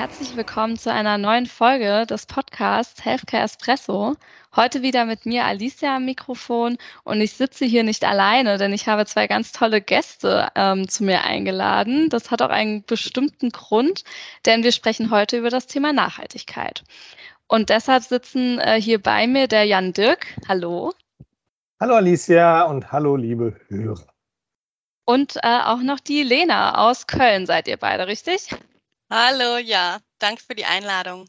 Herzlich willkommen zu einer neuen Folge des Podcasts Healthcare Espresso. Heute wieder mit mir Alicia am Mikrofon und ich sitze hier nicht alleine, denn ich habe zwei ganz tolle Gäste ähm, zu mir eingeladen. Das hat auch einen bestimmten Grund, denn wir sprechen heute über das Thema Nachhaltigkeit. Und deshalb sitzen äh, hier bei mir der Jan Dirk. Hallo. Hallo Alicia und hallo liebe Hörer. Und äh, auch noch die Lena aus Köln seid ihr beide, richtig? Hallo, ja, danke für die Einladung.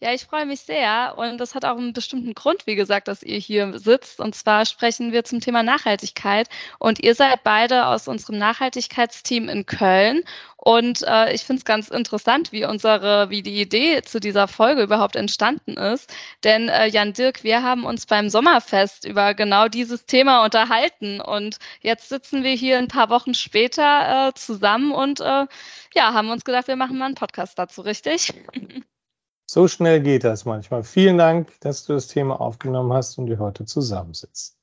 Ja, ich freue mich sehr und das hat auch einen bestimmten Grund, wie gesagt, dass ihr hier sitzt. Und zwar sprechen wir zum Thema Nachhaltigkeit und ihr seid beide aus unserem Nachhaltigkeitsteam in Köln. Und äh, ich finde es ganz interessant, wie unsere, wie die Idee zu dieser Folge überhaupt entstanden ist. Denn äh, Jan Dirk, wir haben uns beim Sommerfest über genau dieses Thema unterhalten und jetzt sitzen wir hier ein paar Wochen später äh, zusammen und äh, ja, haben uns gedacht, wir machen mal einen Podcast dazu, richtig? So schnell geht das manchmal. Vielen Dank, dass du das Thema aufgenommen hast und wir heute zusammensitzen.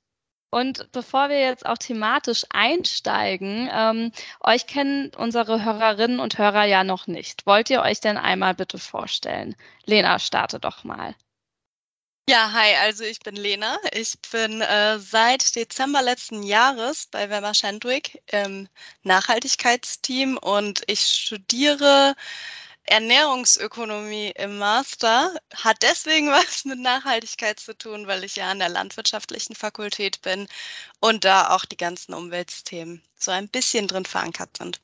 Und bevor wir jetzt auch thematisch einsteigen, ähm, euch kennen unsere Hörerinnen und Hörer ja noch nicht. Wollt ihr euch denn einmal bitte vorstellen? Lena, starte doch mal. Ja, hi, also ich bin Lena. Ich bin äh, seit Dezember letzten Jahres bei Wemmer Shandwick im Nachhaltigkeitsteam und ich studiere Ernährungsökonomie im Master hat deswegen was mit Nachhaltigkeit zu tun, weil ich ja an der landwirtschaftlichen Fakultät bin und da auch die ganzen Umweltthemen so ein bisschen drin verankert sind.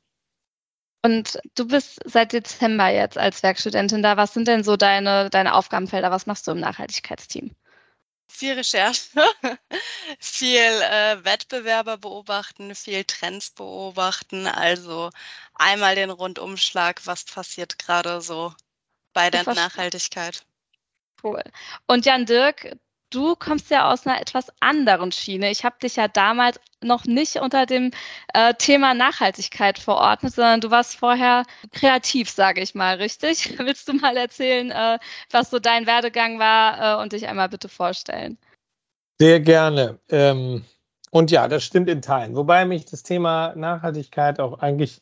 Und du bist seit Dezember jetzt als Werkstudentin da. Was sind denn so deine, deine Aufgabenfelder? Was machst du im Nachhaltigkeitsteam? Viel Recherche, viel äh, Wettbewerber beobachten, viel Trends beobachten. Also einmal den Rundumschlag, was passiert gerade so bei der Nachhaltigkeit. Cool. Und Jan Dirk, du kommst ja aus einer etwas anderen Schiene. Ich habe dich ja damals noch nicht unter dem äh, Thema Nachhaltigkeit verordnet, sondern du warst vorher kreativ, sage ich mal, richtig? Willst du mal erzählen, äh, was so dein Werdegang war äh, und dich einmal bitte vorstellen? Sehr gerne. Ähm, und ja, das stimmt in Teilen. Wobei mich das Thema Nachhaltigkeit auch eigentlich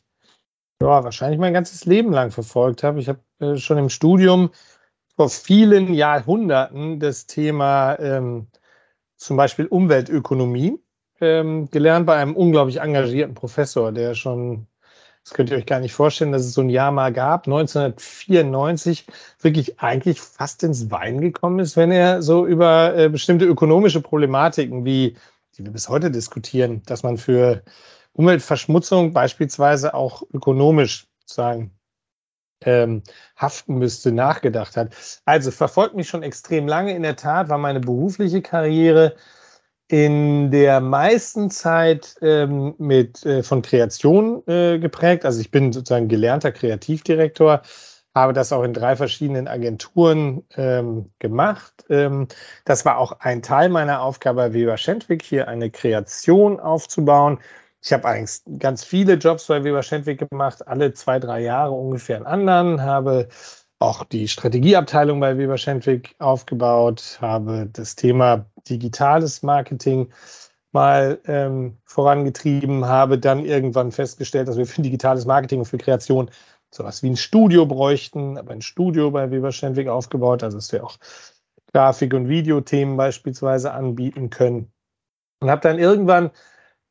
ja, wahrscheinlich mein ganzes Leben lang verfolgt habe. Ich habe äh, schon im Studium vor vielen Jahrhunderten das Thema ähm, zum Beispiel Umweltökonomie ähm, gelernt bei einem unglaublich engagierten Professor, der schon, das könnt ihr euch gar nicht vorstellen, dass es so ein Jahr mal gab, 1994 wirklich eigentlich fast ins Wein gekommen ist, wenn er so über äh, bestimmte ökonomische Problematiken wie die wir bis heute diskutieren, dass man für Umweltverschmutzung beispielsweise auch ökonomisch sagen ähm, haften müsste, nachgedacht hat. Also verfolgt mich schon extrem lange. In der Tat war meine berufliche Karriere in der meisten Zeit ähm, mit äh, von Kreation äh, geprägt. Also ich bin sozusagen gelernter Kreativdirektor, habe das auch in drei verschiedenen Agenturen ähm, gemacht. Ähm, das war auch ein Teil meiner Aufgabe bei Weber Schendwick, hier eine Kreation aufzubauen. Ich habe eigentlich ganz viele Jobs bei Weber Schendwick gemacht, alle zwei, drei Jahre ungefähr einen anderen, habe auch die Strategieabteilung bei Weber Schendwick aufgebaut, habe das Thema digitales Marketing mal ähm, vorangetrieben, habe dann irgendwann festgestellt, dass wir für digitales Marketing und für Kreation sowas wie ein Studio bräuchten, aber ein Studio bei Weber Schendwick aufgebaut, also dass wir auch Grafik- und Videothemen beispielsweise anbieten können. Und habe dann irgendwann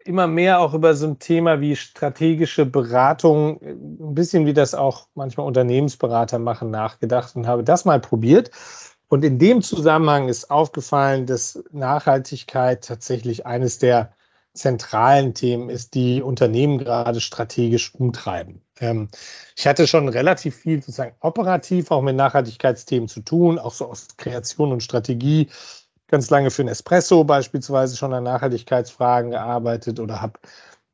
immer mehr auch über so ein Thema wie strategische Beratung, ein bisschen wie das auch manchmal Unternehmensberater machen, nachgedacht und habe das mal probiert. Und in dem Zusammenhang ist aufgefallen, dass Nachhaltigkeit tatsächlich eines der zentralen Themen ist, die Unternehmen gerade strategisch umtreiben. Ähm, ich hatte schon relativ viel sozusagen operativ auch mit Nachhaltigkeitsthemen zu tun, auch so aus Kreation und Strategie ganz lange für Nespresso beispielsweise schon an Nachhaltigkeitsfragen gearbeitet oder habe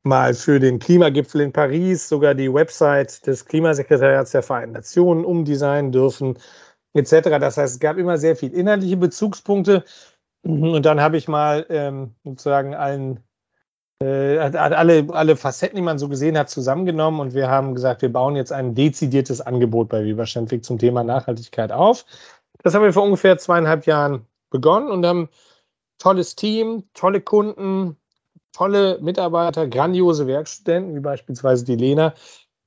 mal für den Klimagipfel in Paris sogar die Website des Klimasekretariats der Vereinten Nationen umdesignen dürfen, etc. Das heißt, es gab immer sehr viel inhaltliche Bezugspunkte. Und dann habe ich mal ähm, sozusagen allen äh, alle, alle Facetten, die man so gesehen hat, zusammengenommen und wir haben gesagt, wir bauen jetzt ein dezidiertes Angebot bei Viva Schendwig zum Thema Nachhaltigkeit auf. Das haben wir vor ungefähr zweieinhalb Jahren begonnen und haben tolles Team, tolle Kunden, tolle Mitarbeiter, grandiose Werkstudenten, wie beispielsweise die Lena.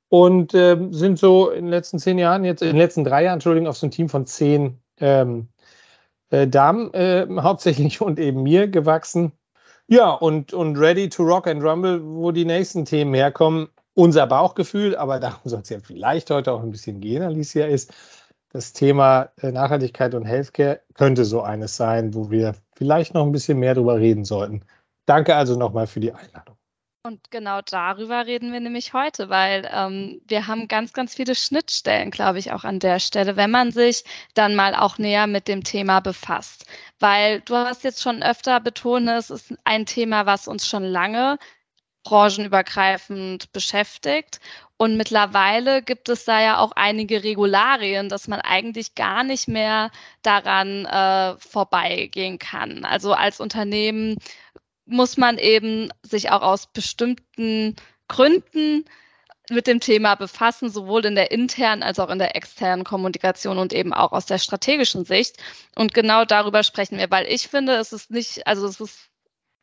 Und äh, sind so in den letzten zehn Jahren, jetzt in den letzten drei Jahren, Entschuldigung, auf so ein Team von zehn ähm, äh, Damen äh, hauptsächlich und eben mir gewachsen. Ja, und, und ready to rock and rumble, wo die nächsten Themen herkommen. Unser Bauchgefühl, aber darum soll es ja vielleicht heute auch ein bisschen gehen, Alicia, ist, das Thema äh, Nachhaltigkeit und Healthcare könnte so eines sein, wo wir vielleicht noch ein bisschen mehr drüber reden sollten. Danke also nochmal für die Einladung. Und genau darüber reden wir nämlich heute, weil ähm, wir haben ganz, ganz viele Schnittstellen, glaube ich, auch an der Stelle, wenn man sich dann mal auch näher mit dem Thema befasst. Weil du hast jetzt schon öfter betont, es ist ein Thema, was uns schon lange branchenübergreifend beschäftigt. Und mittlerweile gibt es da ja auch einige Regularien, dass man eigentlich gar nicht mehr daran äh, vorbeigehen kann. Also als Unternehmen muss man eben sich auch aus bestimmten Gründen mit dem Thema befassen, sowohl in der internen als auch in der externen Kommunikation und eben auch aus der strategischen Sicht. Und genau darüber sprechen wir, weil ich finde, es ist nicht, also es ist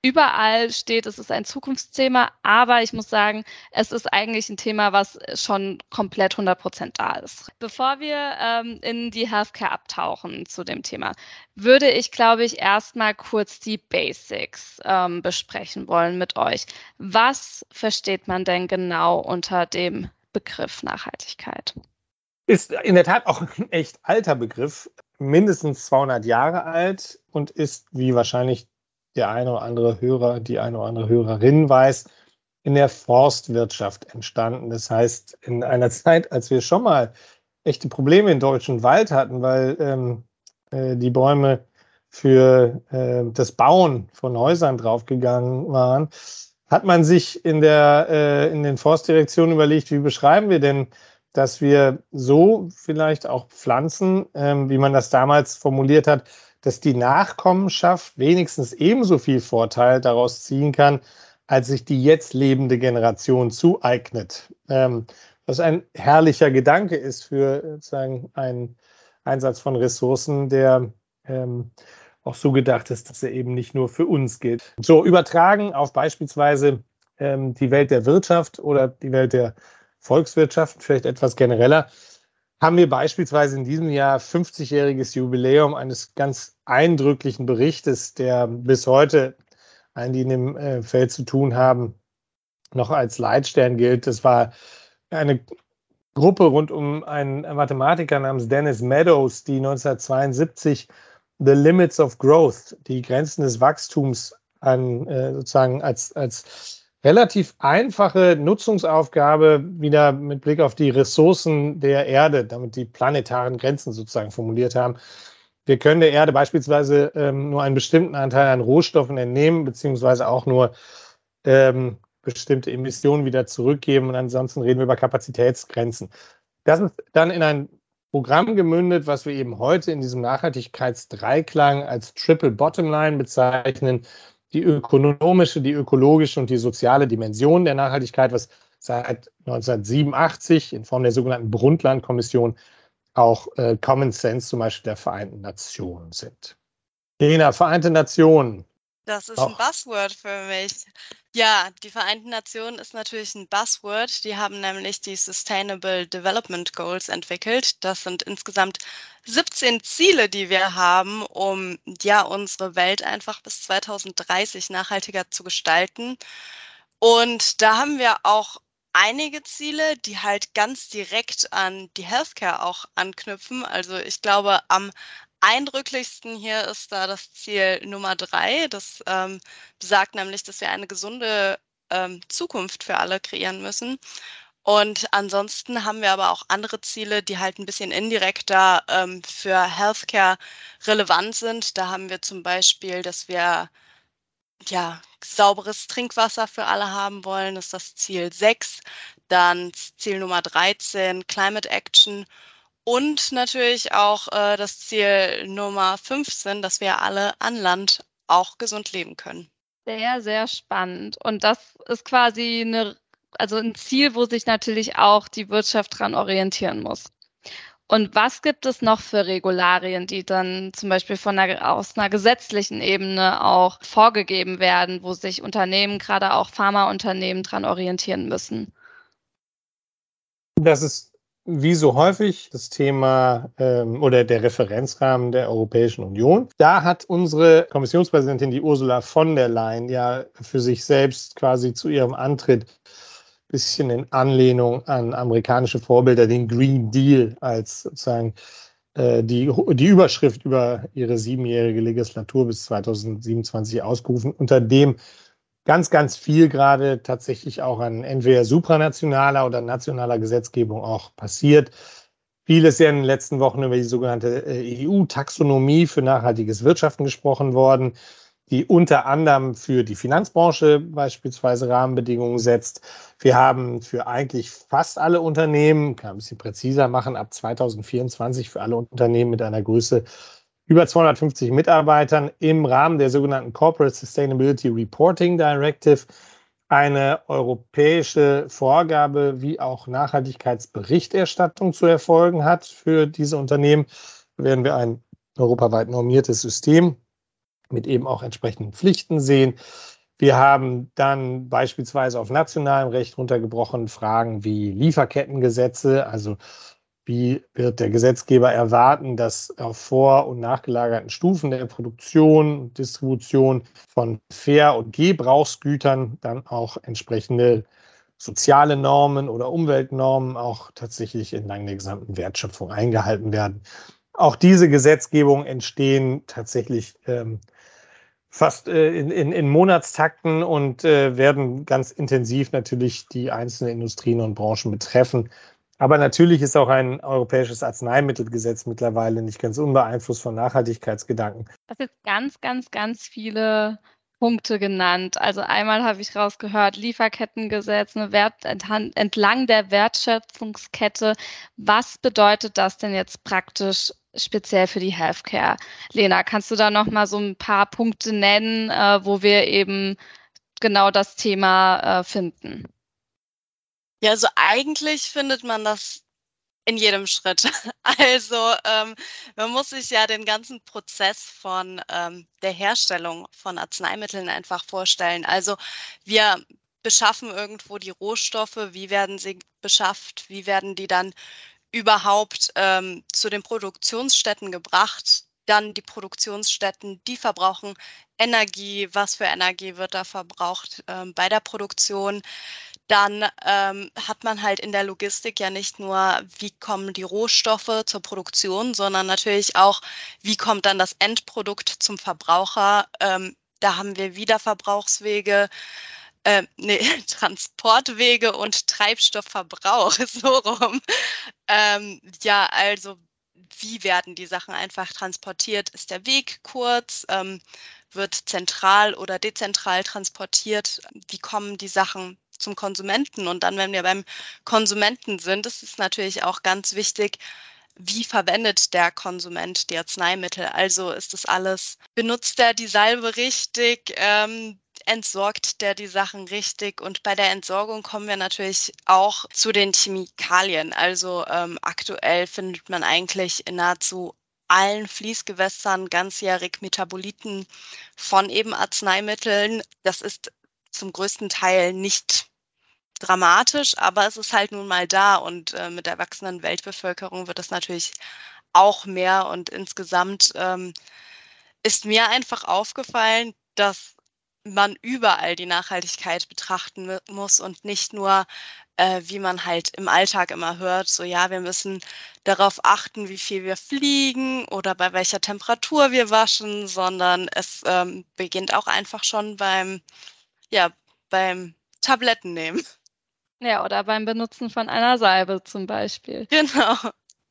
überall steht, es ist ein Zukunftsthema, aber ich muss sagen, es ist eigentlich ein Thema, was schon komplett 100 Prozent da ist. Bevor wir ähm, in die Healthcare abtauchen zu dem Thema, würde ich, glaube ich, erstmal kurz die Basics ähm, besprechen wollen mit euch. Was versteht man denn genau unter dem Begriff Nachhaltigkeit? Ist in der Tat auch ein echt alter Begriff, mindestens 200 Jahre alt und ist, wie wahrscheinlich der eine oder andere Hörer, die eine oder andere Hörerin weiß, in der Forstwirtschaft entstanden. Das heißt, in einer Zeit, als wir schon mal echte Probleme im deutschen Wald hatten, weil ähm, äh, die Bäume für äh, das Bauen von Häusern draufgegangen waren, hat man sich in, der, äh, in den Forstdirektionen überlegt, wie beschreiben wir denn, dass wir so vielleicht auch Pflanzen, ähm, wie man das damals formuliert hat, dass die Nachkommenschaft wenigstens ebenso viel Vorteil daraus ziehen kann, als sich die jetzt lebende Generation zueignet. Ähm, was ein herrlicher Gedanke ist für sozusagen einen Einsatz von Ressourcen, der ähm, auch so gedacht ist, dass er eben nicht nur für uns gilt. So übertragen auf beispielsweise ähm, die Welt der Wirtschaft oder die Welt der Volkswirtschaft, vielleicht etwas genereller haben wir beispielsweise in diesem Jahr 50-jähriges Jubiläum eines ganz eindrücklichen Berichtes, der bis heute allen, die in dem äh, Feld zu tun haben, noch als Leitstern gilt. Das war eine Gruppe rund um einen Mathematiker namens Dennis Meadows, die 1972 The Limits of Growth, die Grenzen des Wachstums an, äh, sozusagen als, als relativ einfache Nutzungsaufgabe wieder mit Blick auf die Ressourcen der Erde, damit die planetaren Grenzen sozusagen formuliert haben. Wir können der Erde beispielsweise ähm, nur einen bestimmten Anteil an Rohstoffen entnehmen, beziehungsweise auch nur ähm, bestimmte Emissionen wieder zurückgeben. Und ansonsten reden wir über Kapazitätsgrenzen. Das ist dann in ein Programm gemündet, was wir eben heute in diesem Nachhaltigkeitsdreiklang als Triple Bottom Line bezeichnen, die ökonomische, die ökologische und die soziale Dimension der Nachhaltigkeit, was seit 1987 in Form der sogenannten Brundtland-Kommission auch äh, Common Sense zum Beispiel der Vereinten Nationen sind. Lena, Vereinte Nationen. Das ist auch. ein Buzzword für mich. Ja, die Vereinten Nationen ist natürlich ein Buzzword. Die haben nämlich die Sustainable Development Goals entwickelt. Das sind insgesamt 17 Ziele, die wir haben, um ja unsere Welt einfach bis 2030 nachhaltiger zu gestalten. Und da haben wir auch einige Ziele, die halt ganz direkt an die Healthcare auch anknüpfen. Also ich glaube, am eindrücklichsten hier ist da das Ziel Nummer drei. Das ähm, besagt nämlich, dass wir eine gesunde ähm, Zukunft für alle kreieren müssen. Und ansonsten haben wir aber auch andere Ziele, die halt ein bisschen indirekter ähm, für Healthcare relevant sind. Da haben wir zum Beispiel, dass wir ja, sauberes Trinkwasser für alle haben wollen, das ist das Ziel 6. Dann Ziel Nummer 13, Climate Action und natürlich auch äh, das Ziel Nummer 15, dass wir alle an Land auch gesund leben können. Sehr, sehr spannend. Und das ist quasi eine, also ein Ziel, wo sich natürlich auch die Wirtschaft dran orientieren muss. Und was gibt es noch für Regularien, die dann zum Beispiel von einer, aus einer gesetzlichen Ebene auch vorgegeben werden, wo sich Unternehmen, gerade auch Pharmaunternehmen, dran orientieren müssen? Das ist wie so häufig das Thema ähm, oder der Referenzrahmen der Europäischen Union. Da hat unsere Kommissionspräsidentin, die Ursula von der Leyen, ja für sich selbst quasi zu ihrem Antritt ein bisschen in Anlehnung an amerikanische Vorbilder den Green Deal als sozusagen äh, die, die Überschrift über ihre siebenjährige Legislatur bis 2027 ausgerufen, unter dem ganz, ganz viel gerade tatsächlich auch an entweder supranationaler oder nationaler Gesetzgebung auch passiert. Vieles ja in den letzten Wochen über die sogenannte äh, EU-Taxonomie für nachhaltiges Wirtschaften gesprochen worden, die unter anderem für die Finanzbranche beispielsweise Rahmenbedingungen setzt. Wir haben für eigentlich fast alle Unternehmen, kann ein bisschen präziser machen, ab 2024 für alle Unternehmen mit einer Größe über 250 Mitarbeitern im Rahmen der sogenannten Corporate Sustainability Reporting Directive eine europäische Vorgabe, wie auch Nachhaltigkeitsberichterstattung zu erfolgen hat für diese Unternehmen. Werden wir ein europaweit normiertes System mit eben auch entsprechenden Pflichten sehen. Wir haben dann beispielsweise auf nationalem Recht runtergebrochen Fragen wie Lieferkettengesetze, also wie wird der Gesetzgeber erwarten, dass auf vor- und nachgelagerten Stufen der Produktion und Distribution von Fair- und Gebrauchsgütern dann auch entsprechende soziale Normen oder Umweltnormen auch tatsächlich entlang der gesamten Wertschöpfung eingehalten werden? Auch diese Gesetzgebungen entstehen tatsächlich ähm, fast äh, in, in, in, Monatstakten und äh, werden ganz intensiv natürlich die einzelnen Industrien und Branchen betreffen. Aber natürlich ist auch ein europäisches Arzneimittelgesetz mittlerweile nicht ganz unbeeinflusst von Nachhaltigkeitsgedanken. Das ist ganz, ganz, ganz viele Punkte genannt. Also einmal habe ich rausgehört, Lieferkettengesetz, eine Wert, entlang der Wertschöpfungskette. Was bedeutet das denn jetzt praktisch speziell für die Healthcare? Lena, kannst du da noch mal so ein paar Punkte nennen, äh, wo wir eben genau das Thema äh, finden? Ja, also eigentlich findet man das in jedem Schritt. Also ähm, man muss sich ja den ganzen Prozess von ähm, der Herstellung von Arzneimitteln einfach vorstellen. Also wir beschaffen irgendwo die Rohstoffe, wie werden sie beschafft, wie werden die dann überhaupt ähm, zu den Produktionsstätten gebracht, dann die Produktionsstätten, die verbrauchen Energie, was für Energie wird da verbraucht ähm, bei der Produktion dann ähm, hat man halt in der Logistik ja nicht nur, wie kommen die Rohstoffe zur Produktion, sondern natürlich auch, wie kommt dann das Endprodukt zum Verbraucher. Ähm, da haben wir Wiederverbrauchswege, äh, nee, Transportwege und Treibstoffverbrauch, so rum. Ähm, ja, also wie werden die Sachen einfach transportiert? Ist der Weg kurz? Ähm, wird zentral oder dezentral transportiert? Wie kommen die Sachen zum Konsumenten. Und dann, wenn wir beim Konsumenten sind, ist es natürlich auch ganz wichtig, wie verwendet der Konsument die Arzneimittel? Also ist das alles, benutzt er die Salbe richtig? Ähm, entsorgt der die Sachen richtig? Und bei der Entsorgung kommen wir natürlich auch zu den Chemikalien. Also ähm, aktuell findet man eigentlich in nahezu allen Fließgewässern ganzjährig Metaboliten von eben Arzneimitteln. Das ist zum größten Teil nicht dramatisch, aber es ist halt nun mal da und äh, mit der wachsenden Weltbevölkerung wird es natürlich auch mehr und insgesamt ähm, ist mir einfach aufgefallen, dass man überall die Nachhaltigkeit betrachten muss und nicht nur, äh, wie man halt im Alltag immer hört, so ja, wir müssen darauf achten, wie viel wir fliegen oder bei welcher Temperatur wir waschen, sondern es ähm, beginnt auch einfach schon beim, ja, beim Tabletten nehmen. Ja, oder beim Benutzen von einer Salbe zum Beispiel. Genau.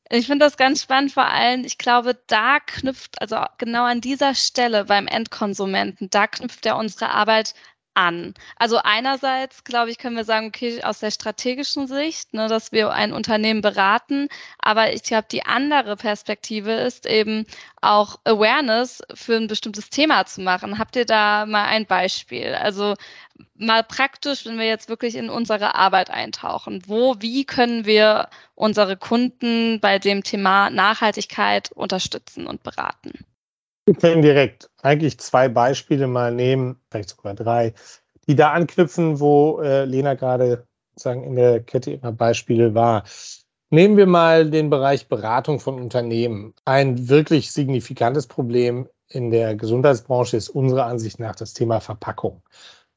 Ich finde das ganz spannend, vor allem, ich glaube, da knüpft, also genau an dieser Stelle beim Endkonsumenten, da knüpft ja unsere Arbeit an? Also einerseits, glaube ich, können wir sagen, okay, aus der strategischen Sicht, ne, dass wir ein Unternehmen beraten, aber ich glaube, die andere Perspektive ist eben auch Awareness für ein bestimmtes Thema zu machen. Habt ihr da mal ein Beispiel? Also mal praktisch, wenn wir jetzt wirklich in unsere Arbeit eintauchen, wo, wie können wir unsere Kunden bei dem Thema Nachhaltigkeit unterstützen und beraten? Wir können direkt eigentlich zwei Beispiele mal nehmen, vielleicht sogar drei, die da anknüpfen, wo äh, Lena gerade sozusagen in der Kette ihrer Beispiele war. Nehmen wir mal den Bereich Beratung von Unternehmen. Ein wirklich signifikantes Problem in der Gesundheitsbranche ist unserer Ansicht nach das Thema Verpackung.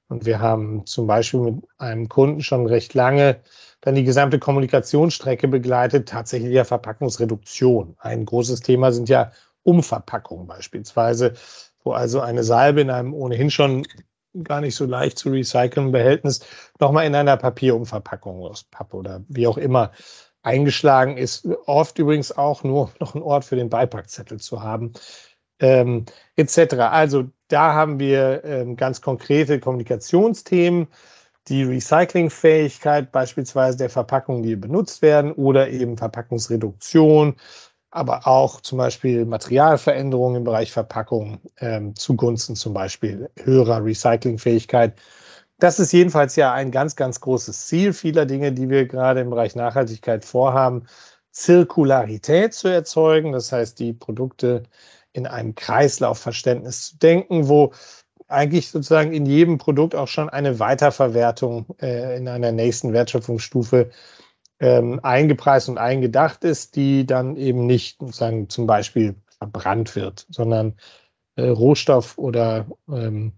Und wir haben zum Beispiel mit einem Kunden schon recht lange dann die gesamte Kommunikationsstrecke begleitet, tatsächlich ja Verpackungsreduktion. Ein großes Thema sind ja Umverpackungen beispielsweise, wo also eine Salbe in einem ohnehin schon gar nicht so leicht zu recyceln Behältnis nochmal in einer Papierumverpackung aus Pappe oder wie auch immer eingeschlagen ist. Oft übrigens auch nur noch ein Ort für den Beipackzettel zu haben, ähm, etc. Also da haben wir ähm, ganz konkrete Kommunikationsthemen, die Recyclingfähigkeit beispielsweise der Verpackungen, die benutzt werden, oder eben Verpackungsreduktion, aber auch zum Beispiel Materialveränderungen im Bereich Verpackung ähm, zugunsten zum Beispiel höherer Recyclingfähigkeit. Das ist jedenfalls ja ein ganz, ganz großes Ziel vieler Dinge, die wir gerade im Bereich Nachhaltigkeit vorhaben, Zirkularität zu erzeugen. Das heißt, die Produkte in einem Kreislaufverständnis zu denken, wo eigentlich sozusagen in jedem Produkt auch schon eine Weiterverwertung äh, in einer nächsten Wertschöpfungsstufe ähm, eingepreist und eingedacht ist, die dann eben nicht sozusagen zum Beispiel verbrannt wird, sondern äh, Rohstoff oder ähm,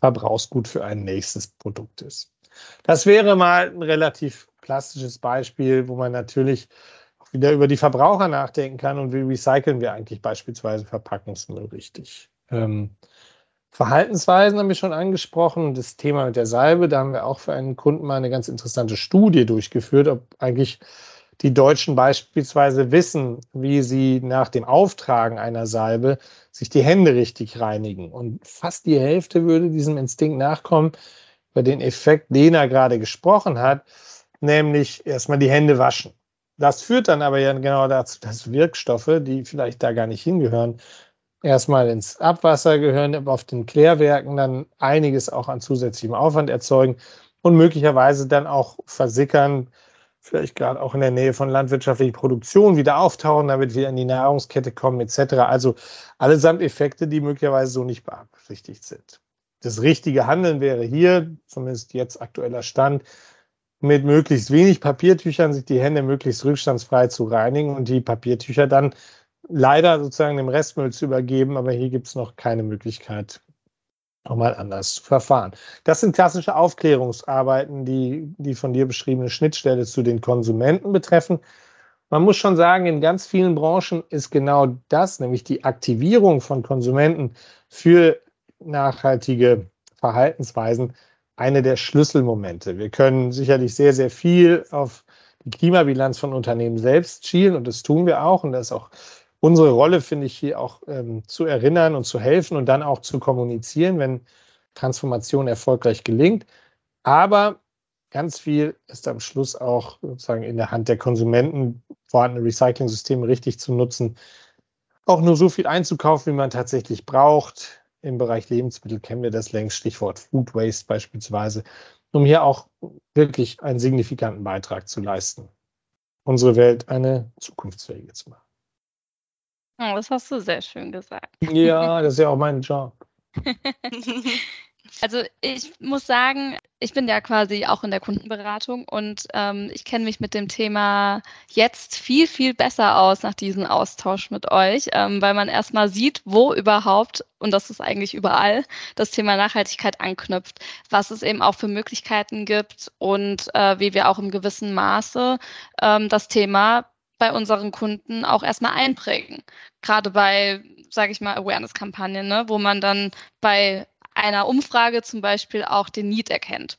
Verbrauchsgut für ein nächstes Produkt ist. Das wäre mal ein relativ klassisches Beispiel, wo man natürlich auch wieder über die Verbraucher nachdenken kann und wie recyceln wir eigentlich beispielsweise Verpackungsmüll richtig. Ähm, Verhaltensweisen haben wir schon angesprochen. Das Thema mit der Salbe, da haben wir auch für einen Kunden mal eine ganz interessante Studie durchgeführt, ob eigentlich die Deutschen beispielsweise wissen, wie sie nach dem Auftragen einer Salbe sich die Hände richtig reinigen. Und fast die Hälfte würde diesem Instinkt nachkommen, über den Effekt Lena gerade gesprochen hat, nämlich erstmal die Hände waschen. Das führt dann aber ja genau dazu, dass Wirkstoffe, die vielleicht da gar nicht hingehören, erstmal ins Abwasser gehören, aber auf den Klärwerken dann einiges auch an zusätzlichem Aufwand erzeugen und möglicherweise dann auch versickern, vielleicht gerade auch in der Nähe von landwirtschaftlicher Produktion wieder auftauchen, damit wir in die Nahrungskette kommen etc. Also allesamt Effekte, die möglicherweise so nicht beabsichtigt sind. Das richtige Handeln wäre hier, zumindest jetzt aktueller Stand, mit möglichst wenig Papiertüchern sich die Hände möglichst rückstandsfrei zu reinigen und die Papiertücher dann leider sozusagen dem Restmüll zu übergeben, aber hier gibt es noch keine Möglichkeit, nochmal anders zu verfahren. Das sind klassische Aufklärungsarbeiten, die die von dir beschriebene Schnittstelle zu den Konsumenten betreffen. Man muss schon sagen, in ganz vielen Branchen ist genau das, nämlich die Aktivierung von Konsumenten für nachhaltige Verhaltensweisen, eine der Schlüsselmomente. Wir können sicherlich sehr, sehr viel auf die Klimabilanz von Unternehmen selbst schielen und das tun wir auch und das ist auch unsere Rolle, finde ich, hier auch ähm, zu erinnern und zu helfen und dann auch zu kommunizieren, wenn Transformation erfolgreich gelingt. Aber ganz viel ist am Schluss auch sozusagen in der Hand der Konsumenten, vorhandene Recycling-Systeme richtig zu nutzen, auch nur so viel einzukaufen, wie man tatsächlich braucht. Im Bereich Lebensmittel kennen wir das längst, Stichwort Food Waste beispielsweise, um hier auch wirklich einen signifikanten Beitrag zu leisten, unsere Welt eine zukunftsfähige zu machen. Oh, das hast du sehr schön gesagt. Ja, das ist ja auch mein Job. Also ich muss sagen, ich bin ja quasi auch in der Kundenberatung und ähm, ich kenne mich mit dem Thema jetzt viel, viel besser aus nach diesem Austausch mit euch, ähm, weil man erstmal sieht, wo überhaupt, und das ist eigentlich überall, das Thema Nachhaltigkeit anknüpft, was es eben auch für Möglichkeiten gibt und äh, wie wir auch im gewissen Maße ähm, das Thema bei unseren Kunden auch erstmal einprägen. Gerade bei, sage ich mal, Awareness-Kampagnen, ne, wo man dann bei einer Umfrage zum Beispiel auch den Need erkennt.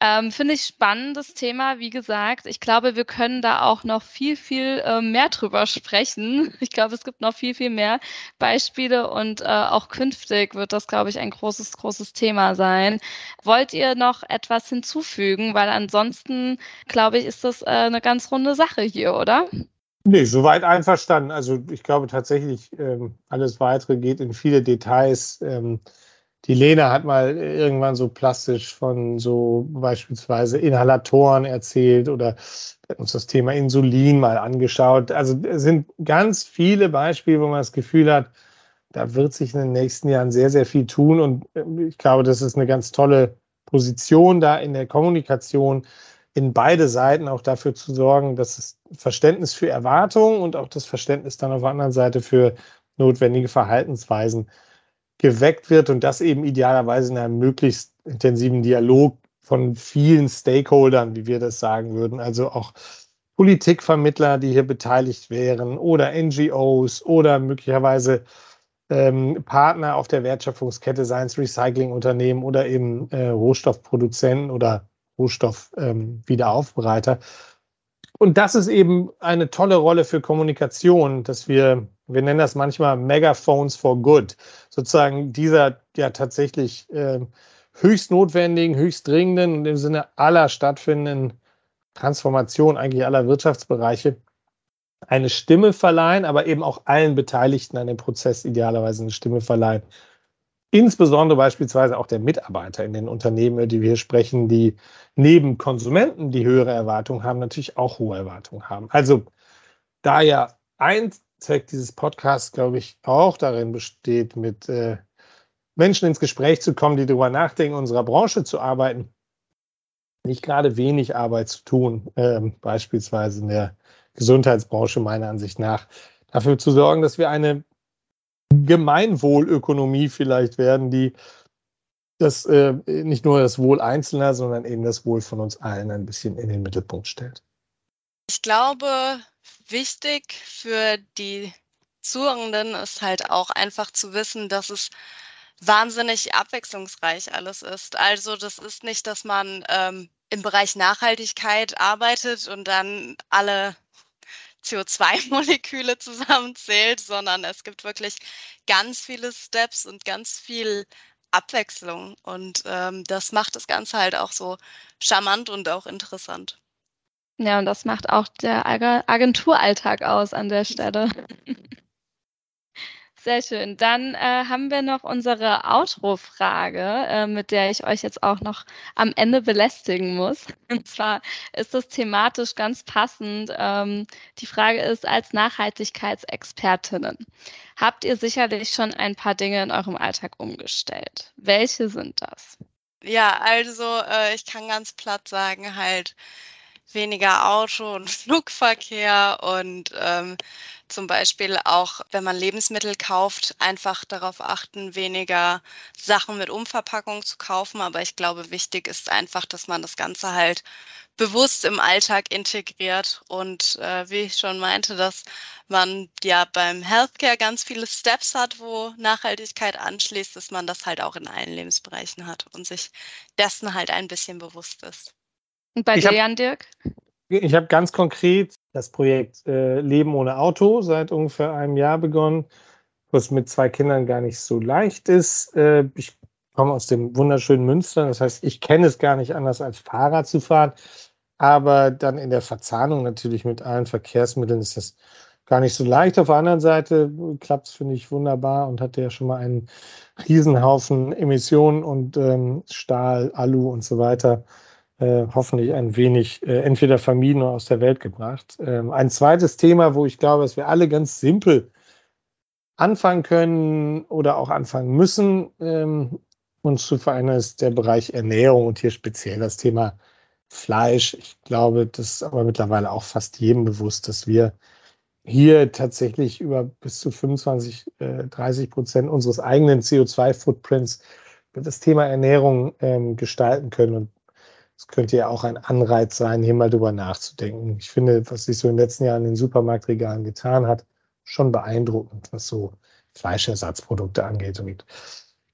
Ähm, Finde ich spannendes Thema, wie gesagt. Ich glaube, wir können da auch noch viel, viel äh, mehr drüber sprechen. Ich glaube, es gibt noch viel, viel mehr Beispiele und äh, auch künftig wird das, glaube ich, ein großes, großes Thema sein. Wollt ihr noch etwas hinzufügen? Weil ansonsten, glaube ich, ist das äh, eine ganz runde Sache hier, oder? Nee, soweit einverstanden. Also ich glaube tatsächlich, ähm, alles weitere geht in viele Details. Ähm, die Lena hat mal irgendwann so plastisch von so beispielsweise Inhalatoren erzählt oder uns das Thema Insulin mal angeschaut. Also es sind ganz viele Beispiele, wo man das Gefühl hat, da wird sich in den nächsten Jahren sehr, sehr viel tun. Und äh, ich glaube, das ist eine ganz tolle Position da in der Kommunikation, in beide Seiten auch dafür zu sorgen, dass das Verständnis für Erwartungen und auch das Verständnis dann auf der anderen Seite für notwendige Verhaltensweisen geweckt wird und das eben idealerweise in einem möglichst intensiven Dialog von vielen Stakeholdern, wie wir das sagen würden, also auch Politikvermittler, die hier beteiligt wären oder NGOs oder möglicherweise ähm, Partner auf der Wertschöpfungskette, seien es Recyclingunternehmen oder eben äh, Rohstoffproduzenten oder Rohstoffwiederaufbereiter. Ähm, und das ist eben eine tolle Rolle für Kommunikation, dass wir wir nennen das manchmal Megaphones for Good, sozusagen dieser ja tatsächlich äh, höchst notwendigen, höchst dringenden und im Sinne aller stattfindenden Transformation eigentlich aller Wirtschaftsbereiche eine Stimme verleihen, aber eben auch allen Beteiligten an dem Prozess idealerweise eine Stimme verleihen. Insbesondere beispielsweise auch der Mitarbeiter in den Unternehmen, über die wir hier sprechen, die neben Konsumenten, die höhere Erwartungen haben, natürlich auch hohe Erwartungen haben. Also da ja ein Zweck dieses Podcasts, glaube ich, auch darin besteht, mit äh, Menschen ins Gespräch zu kommen, die darüber nachdenken, in unserer Branche zu arbeiten. Nicht gerade wenig Arbeit zu tun, äh, beispielsweise in der Gesundheitsbranche meiner Ansicht nach, dafür zu sorgen, dass wir eine Gemeinwohlökonomie vielleicht werden, die das äh, nicht nur das Wohl Einzelner, sondern eben das Wohl von uns allen ein bisschen in den Mittelpunkt stellt. Ich glaube, wichtig für die Zuhörenden ist halt auch einfach zu wissen, dass es wahnsinnig abwechslungsreich alles ist. Also das ist nicht, dass man ähm, im Bereich Nachhaltigkeit arbeitet und dann alle CO2-Moleküle zusammenzählt, sondern es gibt wirklich ganz viele Steps und ganz viel Abwechslung. Und ähm, das macht das Ganze halt auch so charmant und auch interessant. Ja, und das macht auch der Agenturalltag aus an der Stelle. Sehr schön. Dann äh, haben wir noch unsere Outro-Frage, äh, mit der ich euch jetzt auch noch am Ende belästigen muss. Und zwar ist das thematisch ganz passend. Ähm, die Frage ist, als Nachhaltigkeitsexpertinnen, habt ihr sicherlich schon ein paar Dinge in eurem Alltag umgestellt? Welche sind das? Ja, also äh, ich kann ganz platt sagen, halt, weniger Auto- und Flugverkehr und ähm, zum Beispiel auch, wenn man Lebensmittel kauft, einfach darauf achten, weniger Sachen mit Umverpackung zu kaufen. Aber ich glaube, wichtig ist einfach, dass man das Ganze halt bewusst im Alltag integriert und äh, wie ich schon meinte, dass man ja beim Healthcare ganz viele Steps hat, wo Nachhaltigkeit anschließt, dass man das halt auch in allen Lebensbereichen hat und sich dessen halt ein bisschen bewusst ist. Und bei ich dir, Jan Dirk? Ich habe ganz konkret das Projekt äh, Leben ohne Auto seit ungefähr einem Jahr begonnen, was mit zwei Kindern gar nicht so leicht ist. Äh, ich komme aus dem wunderschönen Münster, das heißt, ich kenne es gar nicht anders als Fahrrad zu fahren. Aber dann in der Verzahnung natürlich mit allen Verkehrsmitteln ist das gar nicht so leicht. Auf der anderen Seite klappt es, finde ich, wunderbar und hatte ja schon mal einen Riesenhaufen Emissionen und ähm, Stahl, Alu und so weiter äh, hoffentlich ein wenig äh, entweder vermieden oder aus der Welt gebracht. Ähm, ein zweites Thema, wo ich glaube, dass wir alle ganz simpel anfangen können oder auch anfangen müssen, ähm, uns zu verändern, ist der Bereich Ernährung und hier speziell das Thema Fleisch. Ich glaube, das ist aber mittlerweile auch fast jedem bewusst, dass wir hier tatsächlich über bis zu 25, äh, 30 Prozent unseres eigenen CO2-Footprints das Thema Ernährung ähm, gestalten können. Und es könnte ja auch ein Anreiz sein, hier mal drüber nachzudenken. Ich finde, was sich so in den letzten Jahren in den Supermarktregalen getan hat, schon beeindruckend, was so Fleischersatzprodukte angeht. Und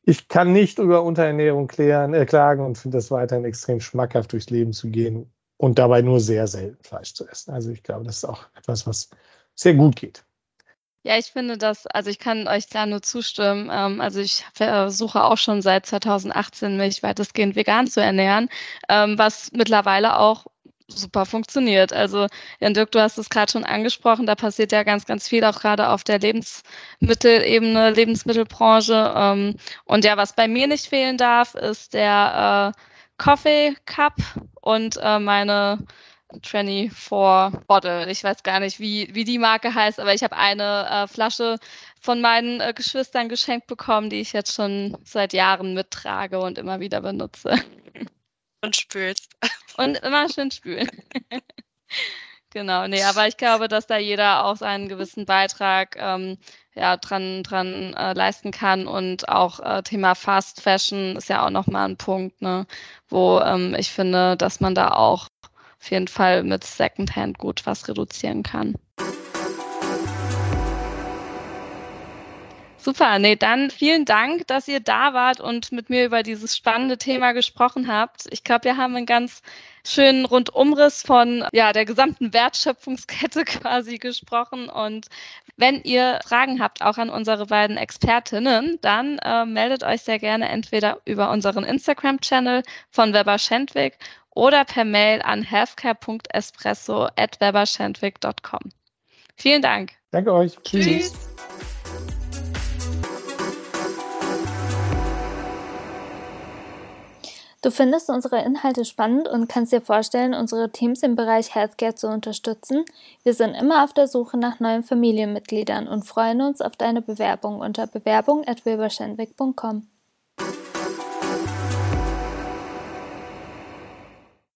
ich kann nicht über Unterernährung klären, äh, klagen und finde das weiterhin extrem schmackhaft durchs Leben zu gehen und dabei nur sehr selten Fleisch zu essen. Also ich glaube, das ist auch etwas, was sehr gut geht. Ja, ich finde das, also ich kann euch da nur zustimmen. Ähm, also ich versuche auch schon seit 2018 mich weitestgehend vegan zu ernähren, ähm, was mittlerweile auch super funktioniert. Also, Jan Dirk, du hast es gerade schon angesprochen, da passiert ja ganz, ganz viel, auch gerade auf der Lebensmittelebene, Lebensmittelbranche. Ähm, und ja, was bei mir nicht fehlen darf, ist der äh, Coffee Cup und äh, meine 24 Bottle. Ich weiß gar nicht, wie, wie die Marke heißt, aber ich habe eine äh, Flasche von meinen äh, Geschwistern geschenkt bekommen, die ich jetzt schon seit Jahren mittrage und immer wieder benutze. Und spülst. Und immer schön spülen. genau, nee, aber ich glaube, dass da jeder auch seinen gewissen Beitrag ähm, ja, dran, dran äh, leisten kann. Und auch äh, Thema Fast Fashion ist ja auch nochmal ein Punkt, ne, wo ähm, ich finde, dass man da auch auf jeden Fall mit Secondhand gut was reduzieren kann. Super, nee, dann vielen Dank, dass ihr da wart und mit mir über dieses spannende Thema gesprochen habt. Ich glaube, wir haben einen ganz schönen Rundumriss von ja, der gesamten Wertschöpfungskette quasi gesprochen. Und wenn ihr Fragen habt, auch an unsere beiden Expertinnen, dann äh, meldet euch sehr gerne entweder über unseren Instagram-Channel von Weber Schendwick oder per Mail an healthcare.espresso@weberschendwick.com. Vielen Dank. Danke euch. Tschüss. Tschüss. Du findest unsere Inhalte spannend und kannst dir vorstellen, unsere Teams im Bereich Healthcare zu unterstützen? Wir sind immer auf der Suche nach neuen Familienmitgliedern und freuen uns auf deine Bewerbung unter bewerbung@wilberschenwick.com.